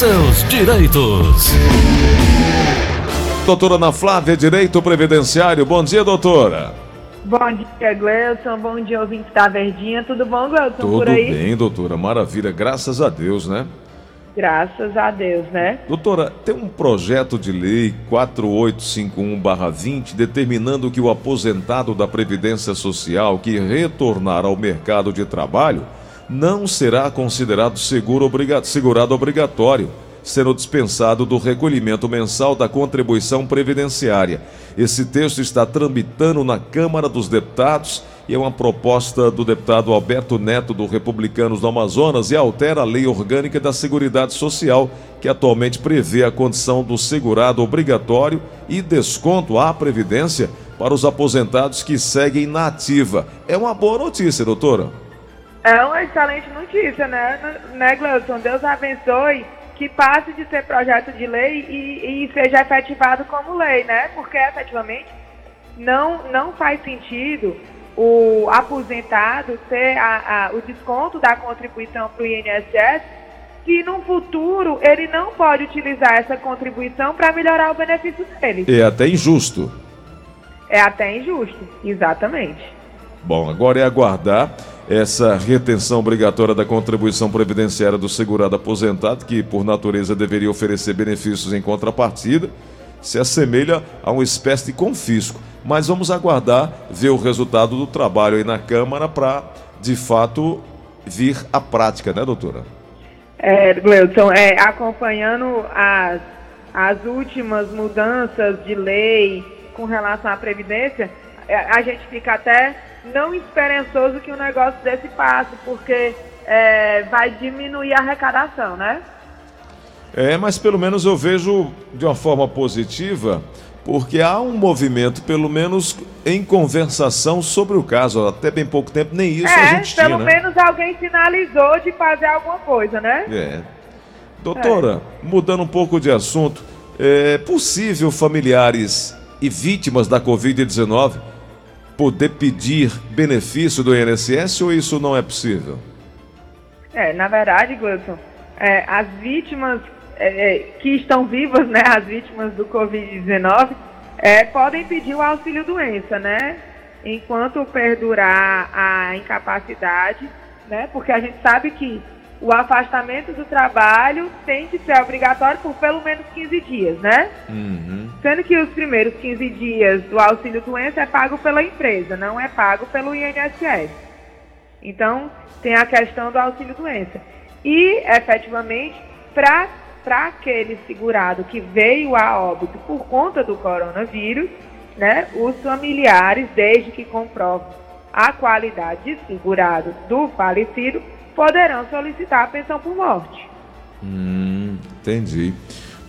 seus direitos. Doutora Ana Flávia, Direito Previdenciário. Bom dia, doutora. Bom dia, Gleison. Bom dia, ouvinte da Verdinha. Tudo bom, Gleison, Tudo por aí? bem, doutora. Maravilha. Graças a Deus, né? Graças a Deus, né? Doutora, tem um projeto de lei 4851-20 determinando que o aposentado da Previdência Social que retornar ao mercado de trabalho não será considerado seguro obriga segurado obrigatório, sendo dispensado do recolhimento mensal da contribuição previdenciária. Esse texto está tramitando na Câmara dos Deputados e é uma proposta do deputado Alberto Neto do Republicanos do Amazonas e altera a Lei Orgânica da Seguridade Social, que atualmente prevê a condição do segurado obrigatório e desconto à previdência para os aposentados que seguem na ativa. É uma boa notícia, doutora. É uma excelente notícia, né, né Gleison? Deus abençoe que passe de ser projeto de lei e, e seja efetivado como lei, né? Porque efetivamente não, não faz sentido o aposentado ter a, a, o desconto da contribuição para o INSS se no futuro ele não pode utilizar essa contribuição para melhorar o benefício dele. É até injusto. É até injusto, exatamente. Bom, agora é aguardar essa retenção obrigatória da contribuição previdenciária do segurado aposentado, que por natureza deveria oferecer benefícios em contrapartida, se assemelha a uma espécie de confisco. Mas vamos aguardar ver o resultado do trabalho aí na Câmara para, de fato, vir à prática, né, doutora? É, Gleudson, é, acompanhando as, as últimas mudanças de lei com relação à Previdência, é, a gente fica até não esperançoso que o negócio desse passe, porque é, vai diminuir a arrecadação, né? É, mas pelo menos eu vejo de uma forma positiva, porque há um movimento, pelo menos em conversação sobre o caso. Até bem pouco tempo, nem isso é, a gente pelo tinha. menos alguém sinalizou de fazer alguma coisa, né? É. Doutora, mudando um pouco de assunto, é possível familiares e vítimas da Covid-19 poder pedir benefício do INSS ou isso não é possível? É, na verdade, Gleison, é, as vítimas é, é que estão vivas, né, as vítimas do Covid-19, é, podem pedir o auxílio doença, né? Enquanto perdurar a incapacidade, né? Porque a gente sabe que o afastamento do trabalho tem que ser obrigatório por pelo menos 15 dias, né? Uhum. Sendo que os primeiros 15 dias do auxílio doença é pago pela empresa, não é pago pelo INSS. Então, tem a questão do auxílio doença. E, efetivamente, para aquele segurado que veio a óbito por conta do coronavírus, né, os familiares, desde que comprovem a qualidade de segurado do falecido, poderão solicitar a pensão por morte. Hum, entendi.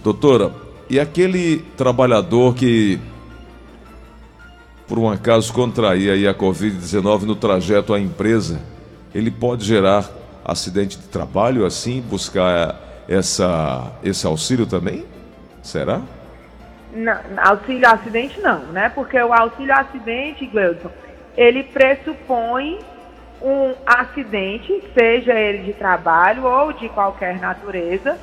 Doutora, e aquele trabalhador que, por um acaso, contrair a Covid-19 no trajeto à empresa, ele pode gerar acidente de trabalho assim, buscar essa, esse auxílio também? Será? Não, auxílio acidente não, né? Porque o auxílio acidente, Gleudson, ele pressupõe um acidente, seja ele de trabalho ou de qualquer natureza,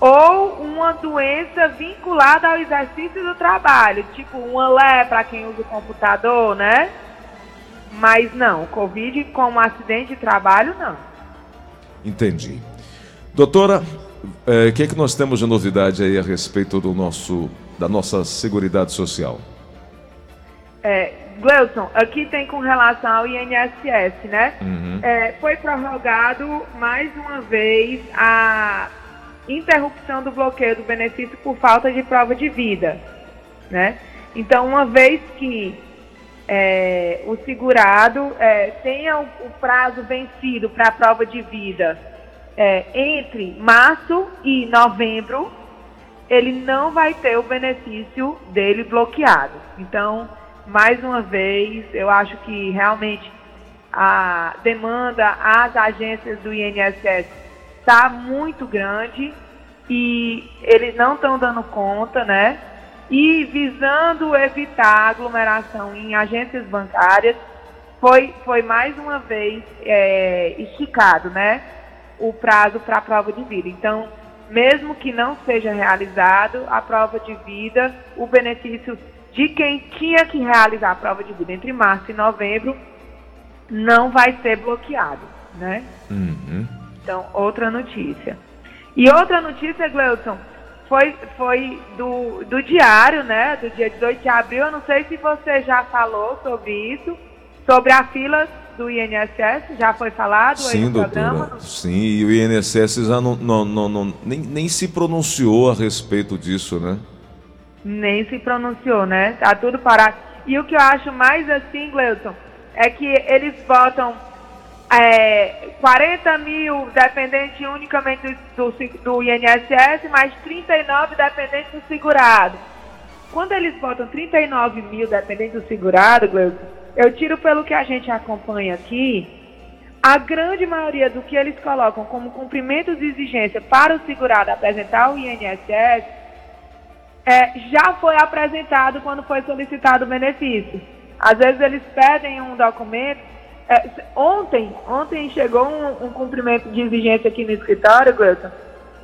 ou uma doença vinculada ao exercício do trabalho, tipo uma lé para quem usa o computador, né? Mas não, Covid como acidente de trabalho, não. Entendi. Doutora, o é, que é que nós temos de novidade aí a respeito do nosso, da nossa Seguridade Social? É, Gleuson, aqui tem com relação ao INSS, né? Uhum. É, foi prorrogado mais uma vez a interrupção do bloqueio do benefício por falta de prova de vida, né? Então, uma vez que é, o segurado é, tenha o, o, prazo vencido para a prova de vida é, entre março e novembro, ele não vai ter o benefício dele bloqueado. Então, mais uma vez, eu acho que realmente a demanda às agências do INSS está muito grande e eles não estão dando conta, né? E visando evitar aglomeração em agências bancárias, foi, foi mais uma vez é, esticado, né? O prazo para a prova de vida. Então, mesmo que não seja realizado a prova de vida, o benefício de quem tinha que realizar a prova de vida entre março e novembro não vai ser bloqueado, né? Uhum. Então, outra notícia. E outra notícia, Gleuton, foi, foi do, do diário, né? Do dia 18 de abril. Eu não sei se você já falou sobre isso, sobre a fila do INSS, já foi falado Sim, aí doutora. Sim, e o INSS já não, não, não, não, nem, nem se pronunciou a respeito disso, né? Nem se pronunciou, né? Tá tudo parado. E o que eu acho mais assim, Gleuton, é que eles votam é, 40 mil dependentes unicamente do, do, INSS, mais 39 dependentes do segurado. Quando eles botam 39 mil dependentes do segurado, Gleuton, eu tiro pelo que a gente acompanha aqui, a grande maioria do que eles colocam como cumprimento de exigência para o segurado apresentar o INSS é, já foi apresentado quando foi solicitado o benefício. Às vezes eles pedem um documento é, ontem, ontem chegou um, um, cumprimento de exigência aqui no escritório, Gleuton,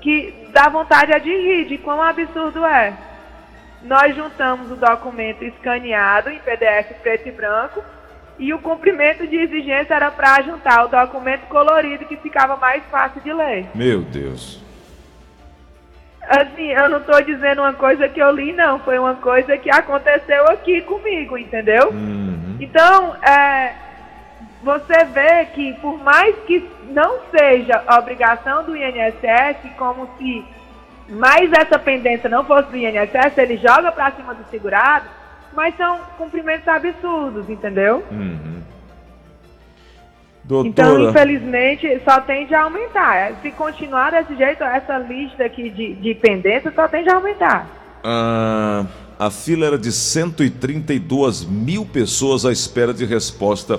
que dá vontade de rir de quão absurdo é. Nós juntamos o documento escaneado em PDF preto e branco e o cumprimento de exigência era para juntar o documento colorido que ficava mais fácil de ler. Meu Deus. Assim, eu não estou dizendo uma coisa que eu li, não. Foi uma coisa que aconteceu aqui comigo, entendeu? Uhum. Então, é, você vê que por mais que não seja obrigação do INSS, como se mais essa pendência não fosse do INSS, ele joga para cima do segurado, mas são cumprimentos absurdos, entendeu? Uhum. Então, infelizmente, só tende a aumentar. Se continuar desse jeito, essa lista aqui de, de pendência só tende a aumentar. Ah, a fila era de 132 mil pessoas à espera de resposta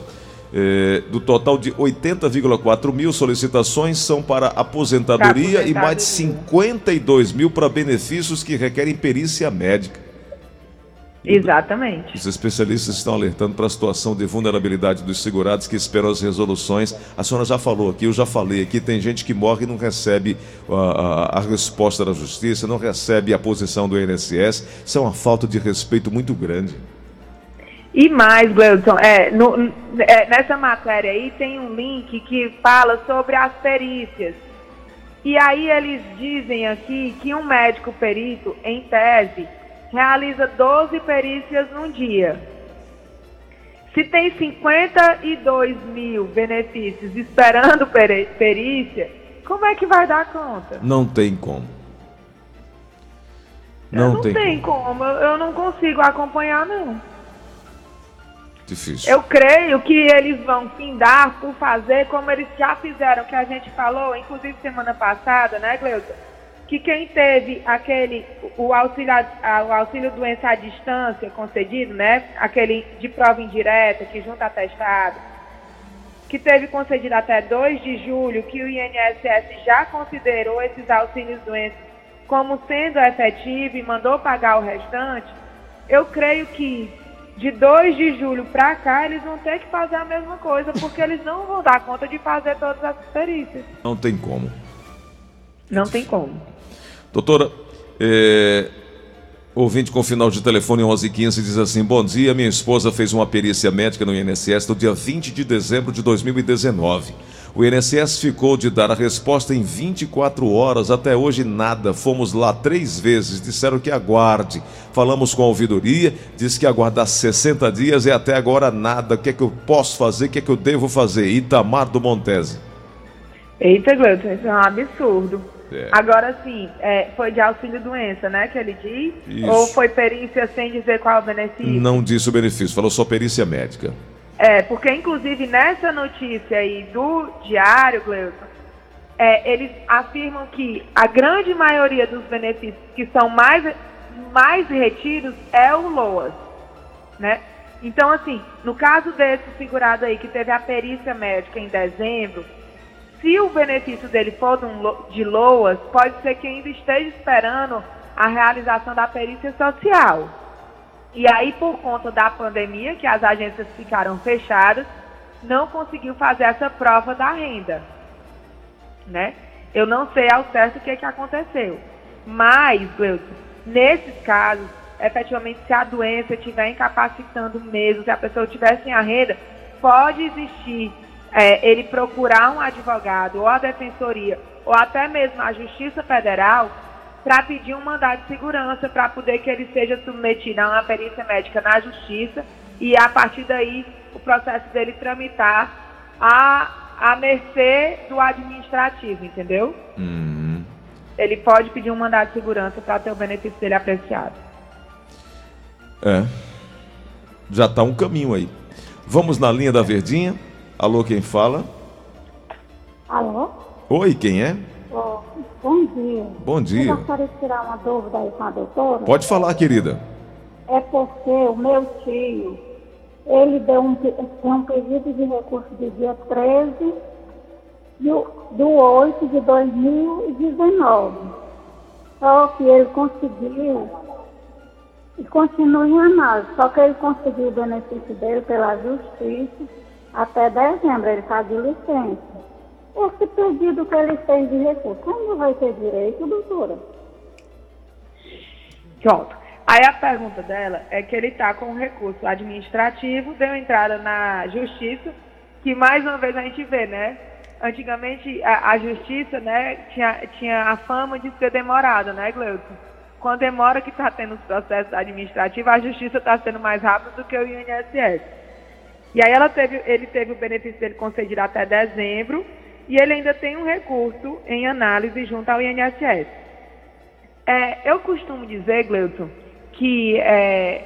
é, do total de 80,4 mil solicitações são para aposentadoria, aposentadoria, e mais de 52 mil para benefícios que requerem perícia médica. Exatamente. Os especialistas estão alertando para a situação de vulnerabilidade dos segurados que esperam as resoluções. A senhora já falou aqui, eu já falei aqui, tem gente que morre e não recebe a, a, a resposta da justiça, não recebe a posição do INSS. Isso é uma falta de respeito muito grande. E mais, Gleudson, é, no, é, nessa matéria aí tem um link que fala sobre as perícias. E aí eles dizem aqui que um médico perito, em tese, realiza 12 perícias num dia. Se tem 52 mil benefícios esperando perícia, como é que vai dar conta? Não tem como. Não, não tem, tem como. como. Eu não consigo acompanhar, não. Difícil. Eu creio que eles vão findar por fazer como eles já fizeram, que a gente falou, inclusive semana passada, né, Gleuton? Que quem teve aquele, o auxílio, o auxílio doença à distância concedido, né? Aquele de prova indireta, que junta atestado, que teve concedido até 2 de julho, que o INSS já considerou esses auxílios doença como sendo efetivo e mandou pagar o restante, eu creio que de 2 de julho para cá, eles vão ter que fazer a mesma coisa, porque eles não vão dar conta de fazer todas as perícias. Não tem como. Não tem como. Doutora, é, ouvinte com final de telefone 1115 diz assim: Bom dia, minha esposa fez uma perícia médica no INSS no dia 20 de dezembro de 2019. O INSS ficou de dar a resposta em 24 horas, até hoje nada. Fomos lá três vezes, disseram que aguarde. Falamos com a ouvidoria, disse que aguardar 60 dias e até agora nada. O que é que eu posso fazer? O que é que eu devo fazer? Itamar do Montese. Eita, Gleuton, isso é um absurdo. É. Agora sim, é, foi de auxílio doença, né, que ele diz? Isso. Ou foi perícia sem dizer qual é o benefício? Não disse o benefício, falou só perícia médica. É, porque inclusive nessa notícia aí do Diário, Gleuton, é, eles afirmam que a grande maioria dos benefícios que são mais, mais retidos é o LOAS, né? Então, assim, no caso desse segurado aí que teve a perícia médica em dezembro, se o benefício dele for de LOAS, pode ser que ainda esteja esperando a realização da perícia social. E aí, por conta da pandemia, que as agências ficaram fechadas, não conseguiu fazer essa prova da renda, né? Eu não sei ao certo o que, que aconteceu. Mas, Gleuton, nesses casos, efetivamente, se a doença estiver incapacitando mesmo, se a pessoa estiver sem a renda, pode existir é, ele procurar um advogado ou a defensoria ou até mesmo a Justiça Federal para pedir um mandado de segurança para poder que ele seja submetido a uma perícia médica na Justiça e a partir daí o processo dele tramitar a, a mercê do administrativo, entendeu? Uhum. Ele pode pedir um mandado de segurança para ter o benefício dele apreciado. É. Já está um caminho aí. Vamos na linha da Verdinha. Alô, quem fala? Alô? Oi, quem é? Oh, bom dia. Bom dia. Eu gostaria de tirar uma dúvida aí com a doutora. Pode falar, querida. É porque o meu tio, ele deu um, um pedido de recurso de dia 13 do, do 8 de 2019. Só que ele conseguiu e continua em análise. Só que ele conseguiu o benefício dele pela justiça até dezembro. Ele está de licença. Esse pedido que ele fez de recurso, como vai ter direito, doutora? Pronto. Aí a pergunta dela é que ele está com recurso administrativo, deu entrada na justiça, que mais uma vez a gente vê, né? Antigamente a, a justiça, né, tinha, tinha a fama de ser demorada, né, Gleuton? Quando demora que está tendo os processos administrativos, a justiça está sendo mais rápida do que o INSS. E aí ela teve, ele teve o benefício dele concedido até dezembro, e ele ainda tem um recurso em análise junto ao INSS. É, eu costumo dizer, Gleuton, que é,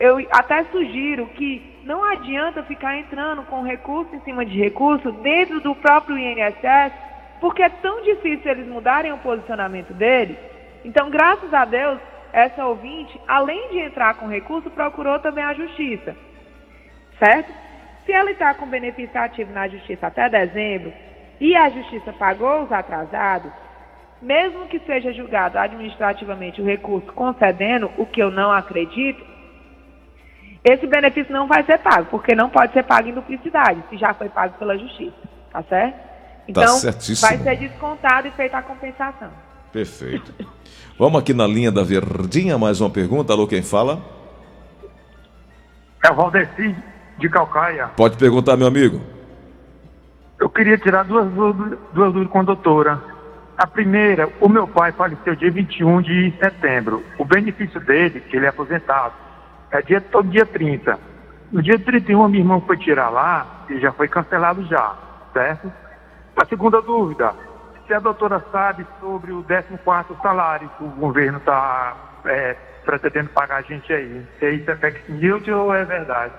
eu até sugiro que não adianta ficar entrando com recurso em cima de recurso dentro do próprio INSS, porque é tão difícil eles mudarem o posicionamento deles. Então, graças a Deus, essa ouvinte, além de entrar com recurso, procurou também a justiça. Certo? Se ela está com benefício ativo na justiça até dezembro e a justiça pagou os atrasados, mesmo que seja julgado administrativamente o recurso concedendo, o que eu não acredito, esse benefício não vai ser pago, porque não pode ser pago em duplicidade, se já foi pago pela justiça, tá certo? Então, tá vai ser descontado e feita a compensação. Perfeito. Vamos aqui na linha da Verdinha, mais uma pergunta. Alô, quem fala? É o Valdeci, de Calcaia. Pode perguntar, meu amigo. Eu queria tirar duas dúvidas, duas dúvidas com a doutora. A primeira, o meu pai faleceu dia 21 de setembro. O benefício dele, que ele é aposentado, é dia, todo dia 30. No dia 31, minha irmã foi tirar lá e já foi cancelado já, certo? A segunda dúvida, se a doutora sabe sobre o 14 salário que o governo está é, pretendendo pagar a gente aí. Se isso é fake news ou é verdade?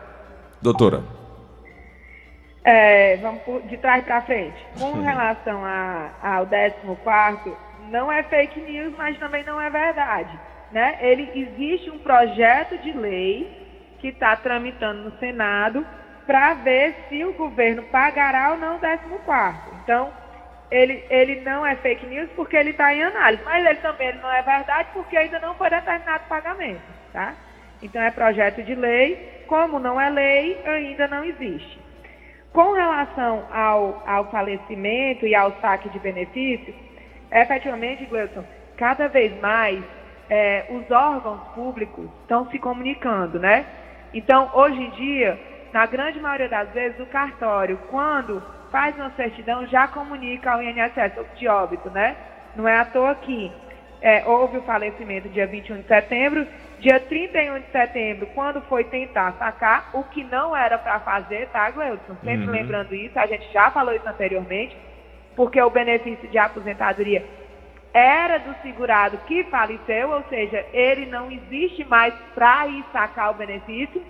Doutora. É, vamos de trás para frente. Com relação a, ao 14, não é fake news, mas também não é verdade. Né? Ele existe um projeto de lei que está tramitando no Senado para ver se o governo pagará ou não o 14. Então, ele, ele não é fake news porque ele está em análise, mas ele também não é verdade porque ainda não foi determinado o pagamento. Tá? Então, é projeto de lei. Como não é lei, ainda não existe. Com relação ao, ao falecimento e ao saque de benefício, efetivamente, Gleuton, cada vez mais é, os órgãos públicos estão se comunicando, né? Então, hoje em dia, na grande maioria das vezes, o cartório, quando faz uma certidão, já comunica ao INSS de óbito, né? Não é à toa que é, houve o falecimento dia 21 de setembro Dia 31 de setembro, quando foi tentar sacar, o que não era para fazer, tá, Gleudson? Sempre uhum. lembrando isso, a gente já falou isso anteriormente, porque o benefício de aposentadoria era do segurado que faleceu, ou seja, ele não existe mais para ir sacar o benefício,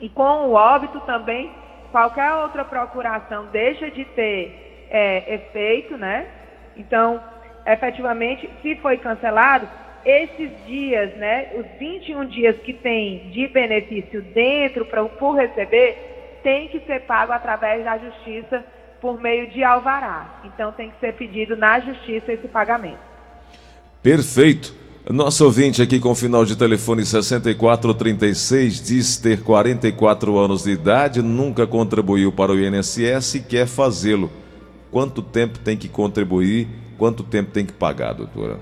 e com o óbito também, qualquer outra procuração deixa de ter é, efeito, né? Então, efetivamente, se foi cancelado, esses dias, né, os 21 dias que tem de benefício dentro pra, por receber, tem que ser pago através da justiça por meio de alvará. Então tem que ser pedido na justiça esse pagamento. Perfeito. Nosso ouvinte aqui com o final de telefone 6436 diz ter 44 anos de idade, nunca contribuiu para o INSS e quer fazê-lo. quanto tempo tem que contribuir, quanto tempo tem que pagar, doutora?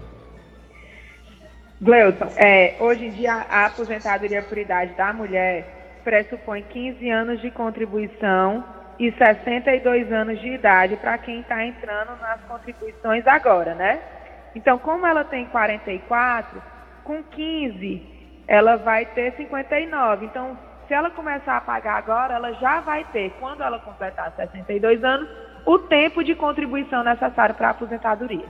Gleuton, é, hoje em dia a aposentadoria por idade da mulher pressupõe 15 anos de contribuição e 62 anos de idade para quem está entrando nas contribuições agora, né? Então, como ela tem 44, com 15 ela vai ter 59. Então, se ela começar a pagar agora, ela já vai ter, quando ela completar 62 anos, o tempo de contribuição necessário para a aposentadoria.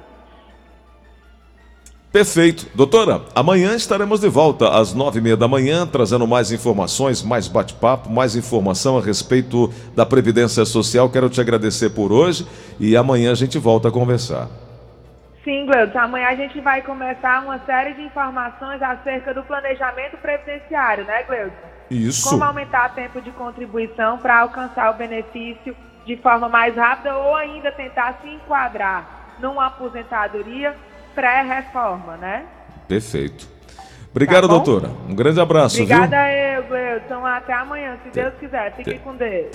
Perfeito. Doutora, amanhã estaremos de volta às nove e meia da manhã, trazendo mais informações, mais bate-papo, mais informação a respeito da Previdência Social. Quero te agradecer por hoje e amanhã a gente volta a conversar. Sim, Gleudson. Amanhã a gente vai começar uma série de informações acerca do planejamento previdenciário, né, Gleudson? Isso. Como aumentar o tempo de contribuição para alcançar o benefício de forma mais rápida ou ainda tentar se enquadrar numa aposentadoria pré-reforma, né? Perfeito. Obrigado, tá doutora. Um grande abraço. Obrigada viu? eu, Gleudson. Até amanhã, se Deus quiser. Fique com Deus.